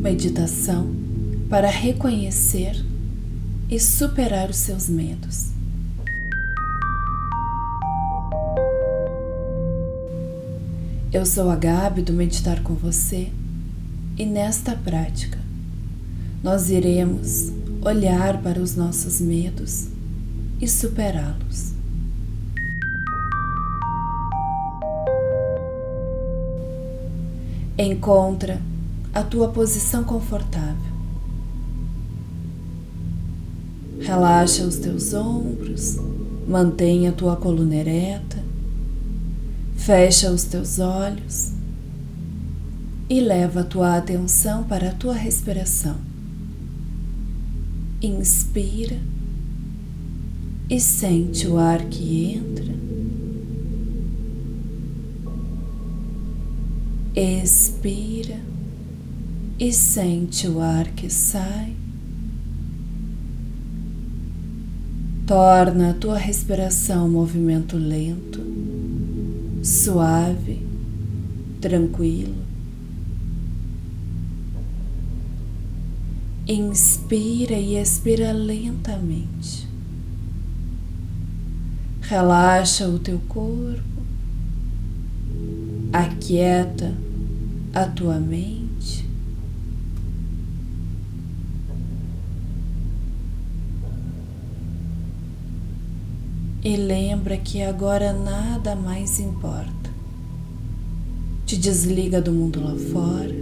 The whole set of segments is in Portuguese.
Meditação para reconhecer e superar os seus medos. Eu sou a Gabi do Meditar com você e nesta prática nós iremos olhar para os nossos medos e superá-los. Encontra a tua posição confortável. Relaxa os teus ombros, mantenha a tua coluna ereta, fecha os teus olhos e leva a tua atenção para a tua respiração. Inspira e sente o ar que entra. Expira e sente o ar que sai. Torna a tua respiração um movimento lento, suave, tranquilo. Inspira e expira lentamente. Relaxa o teu corpo, aquieta a tua mente. E lembra que agora nada mais importa. Te desliga do mundo lá fora.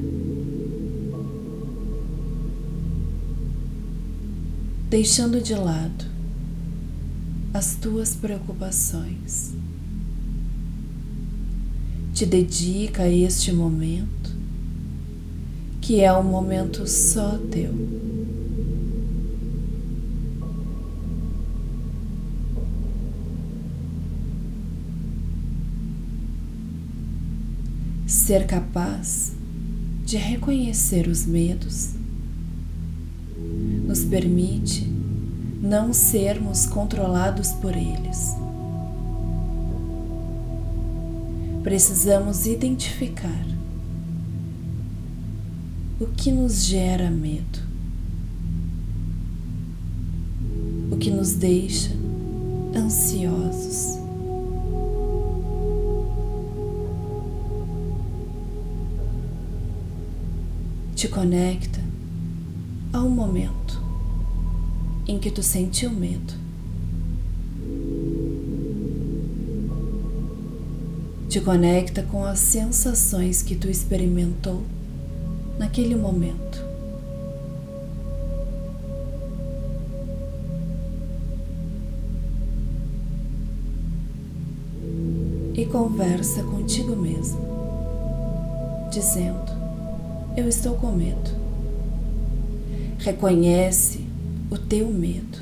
Deixando de lado as tuas preocupações. Te dedica a este momento, que é um momento só teu. Ser capaz de reconhecer os medos nos permite não sermos controlados por eles. Precisamos identificar o que nos gera medo, o que nos deixa ansiosos. Te conecta ao momento em que tu sentiu medo. Te conecta com as sensações que tu experimentou naquele momento. E conversa contigo mesmo, dizendo: Eu estou com medo. Reconhece o teu medo.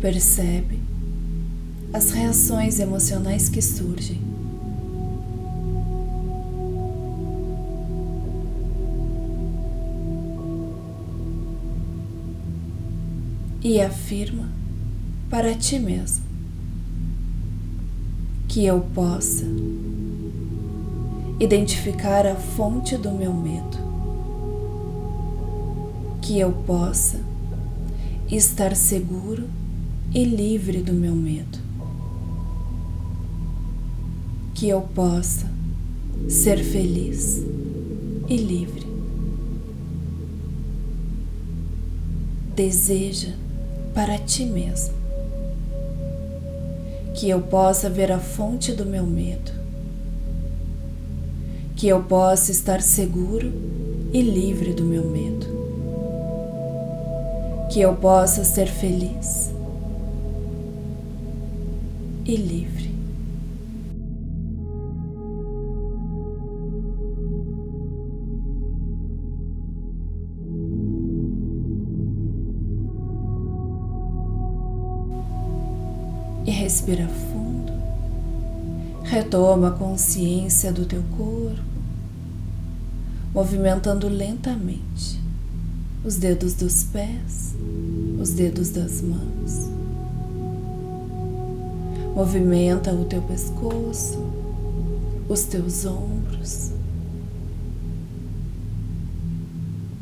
Percebe as reações emocionais que surgem. E afirma para ti mesmo que eu possa identificar a fonte do meu medo que eu possa estar seguro e livre do meu medo. Que eu possa ser feliz e livre. Deseja para ti mesmo que eu possa ver a fonte do meu medo, que eu possa estar seguro e livre do meu medo que eu possa ser feliz e livre. E respira fundo, retoma a consciência do teu corpo, movimentando lentamente os dedos dos pés, os dedos das mãos. Movimenta o teu pescoço, os teus ombros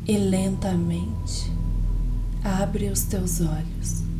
e lentamente abre os teus olhos.